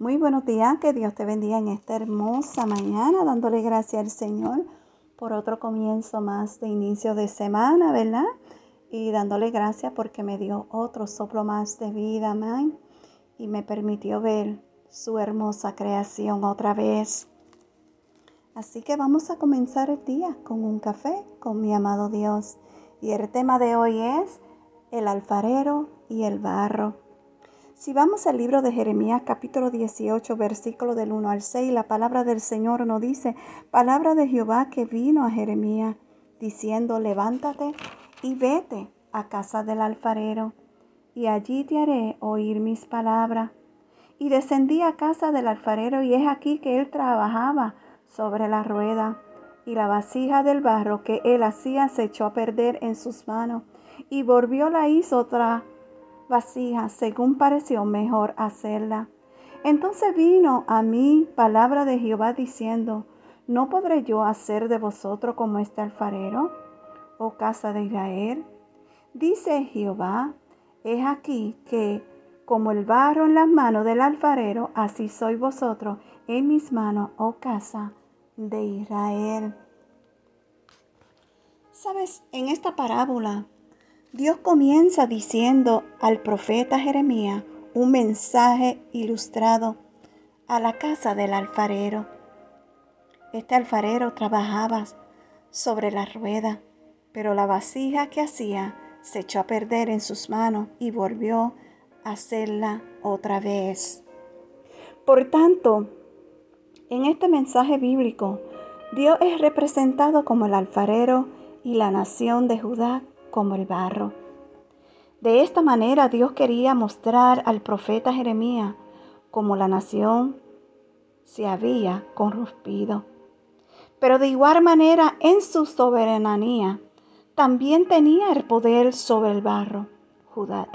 Muy buenos días, que Dios te bendiga en esta hermosa mañana, dándole gracias al Señor por otro comienzo más de inicio de semana, ¿verdad? Y dándole gracias porque me dio otro soplo más de vida, amén, y me permitió ver su hermosa creación otra vez. Así que vamos a comenzar el día con un café con mi amado Dios. Y el tema de hoy es el alfarero y el barro. Si vamos al libro de Jeremías capítulo 18 versículo del 1 al 6, la palabra del Señor nos dice, palabra de Jehová que vino a Jeremías diciendo, levántate y vete a casa del alfarero, y allí te haré oír mis palabras. Y descendí a casa del alfarero, y es aquí que él trabajaba sobre la rueda, y la vasija del barro que él hacía se echó a perder en sus manos, y volvió la hizo otra vasija según pareció mejor hacerla. Entonces vino a mí palabra de Jehová diciendo, ¿no podré yo hacer de vosotros como este alfarero, oh casa de Israel? Dice Jehová, es aquí que como el barro en las manos del alfarero, así sois vosotros en mis manos, oh casa de Israel. Sabes, en esta parábola Dios comienza diciendo al profeta Jeremías un mensaje ilustrado a la casa del alfarero. Este alfarero trabajaba sobre la rueda, pero la vasija que hacía se echó a perder en sus manos y volvió a hacerla otra vez. Por tanto, en este mensaje bíblico, Dios es representado como el alfarero y la nación de Judá como el barro. De esta manera Dios quería mostrar al profeta Jeremías como la nación se había corrompido. Pero de igual manera en su soberanía también tenía el poder sobre el barro, Judá.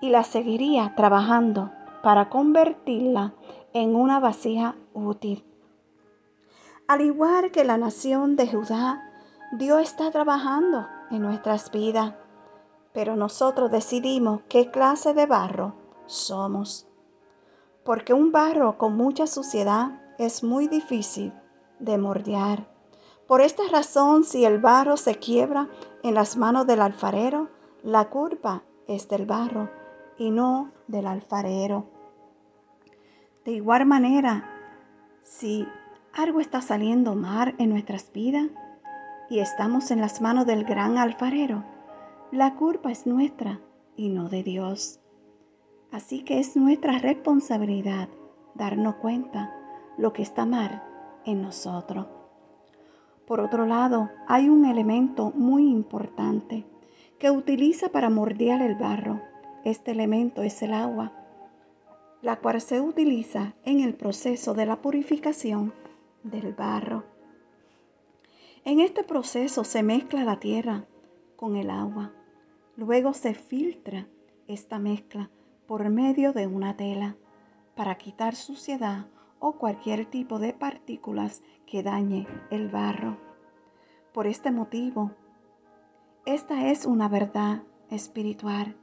Y la seguiría trabajando para convertirla en una vasija útil. Al igual que la nación de Judá, Dios está trabajando en nuestras vidas, pero nosotros decidimos qué clase de barro somos. Porque un barro con mucha suciedad es muy difícil de mordear. Por esta razón, si el barro se quiebra en las manos del alfarero, la culpa es del barro y no del alfarero. De igual manera, si algo está saliendo mal en nuestras vidas, y estamos en las manos del gran alfarero, la culpa es nuestra y no de Dios. Así que es nuestra responsabilidad darnos cuenta lo que está mal en nosotros. Por otro lado, hay un elemento muy importante que utiliza para mordear el barro. Este elemento es el agua, la cual se utiliza en el proceso de la purificación del barro. En este proceso se mezcla la tierra con el agua. Luego se filtra esta mezcla por medio de una tela para quitar suciedad o cualquier tipo de partículas que dañe el barro. Por este motivo, esta es una verdad espiritual,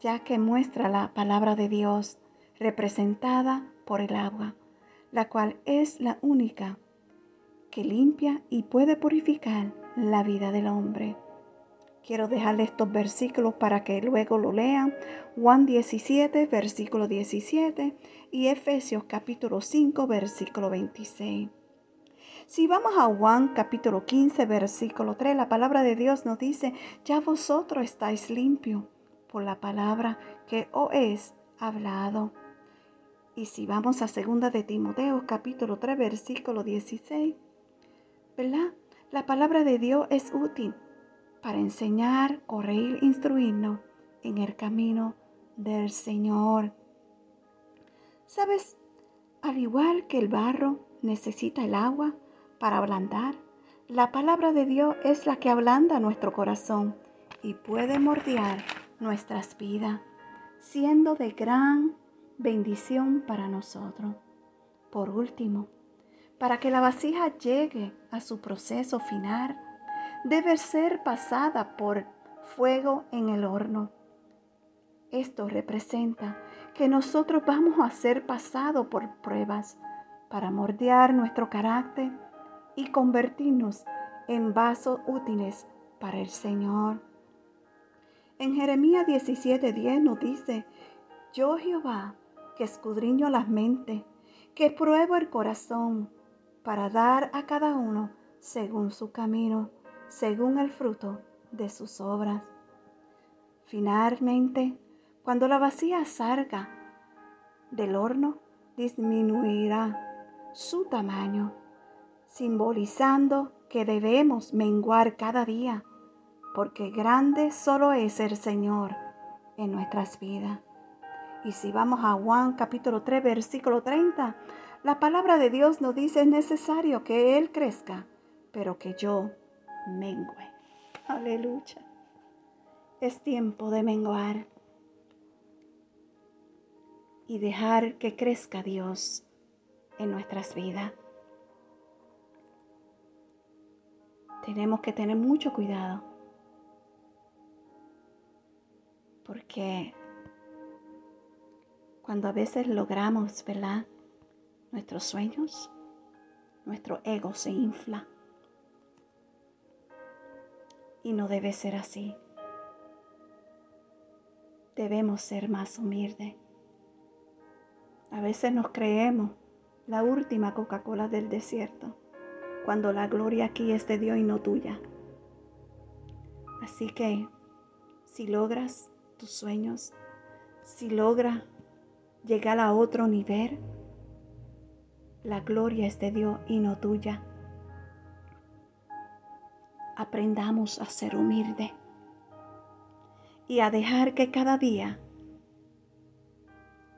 ya que muestra la palabra de Dios representada por el agua, la cual es la única que limpia y puede purificar la vida del hombre. Quiero dejarle estos versículos para que luego lo lean. Juan 17, versículo 17 y Efesios capítulo 5, versículo 26. Si vamos a Juan capítulo 15, versículo 3, la palabra de Dios nos dice, ya vosotros estáis limpios por la palabra que os es hablado. Y si vamos a segunda de Timoteo capítulo 3, versículo 16, la palabra de Dios es útil para enseñar, corregir, instruirnos en el camino del Señor. ¿Sabes? Al igual que el barro necesita el agua para ablandar, la palabra de Dios es la que ablanda nuestro corazón y puede mordear nuestras vidas, siendo de gran bendición para nosotros. Por último, para que la vasija llegue a su proceso final, debe ser pasada por fuego en el horno. Esto representa que nosotros vamos a ser pasados por pruebas para mordear nuestro carácter y convertirnos en vasos útiles para el Señor. En Jeremías 17:10 nos dice, yo Jehová, que escudriño las mentes, que pruebo el corazón, para dar a cada uno según su camino, según el fruto de sus obras. Finalmente, cuando la vacía salga del horno, disminuirá su tamaño, simbolizando que debemos menguar cada día, porque grande solo es el Señor en nuestras vidas. Y si vamos a Juan capítulo 3, versículo 30, la palabra de Dios nos dice es necesario que Él crezca, pero que yo mengue. Aleluya. Es tiempo de menguar y dejar que crezca Dios en nuestras vidas. Tenemos que tener mucho cuidado porque cuando a veces logramos, ¿verdad? Nuestros sueños, nuestro ego se infla. Y no debe ser así. Debemos ser más humildes. A veces nos creemos la última Coca-Cola del desierto, cuando la gloria aquí es de Dios y no tuya. Así que, si logras tus sueños, si logras llegar a otro nivel, la gloria es de Dios y no tuya. Aprendamos a ser humildes y a dejar que cada día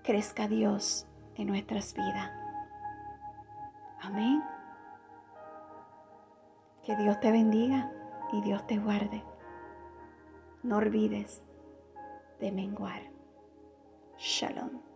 crezca Dios en nuestras vidas. Amén. Que Dios te bendiga y Dios te guarde. No olvides de menguar. Shalom.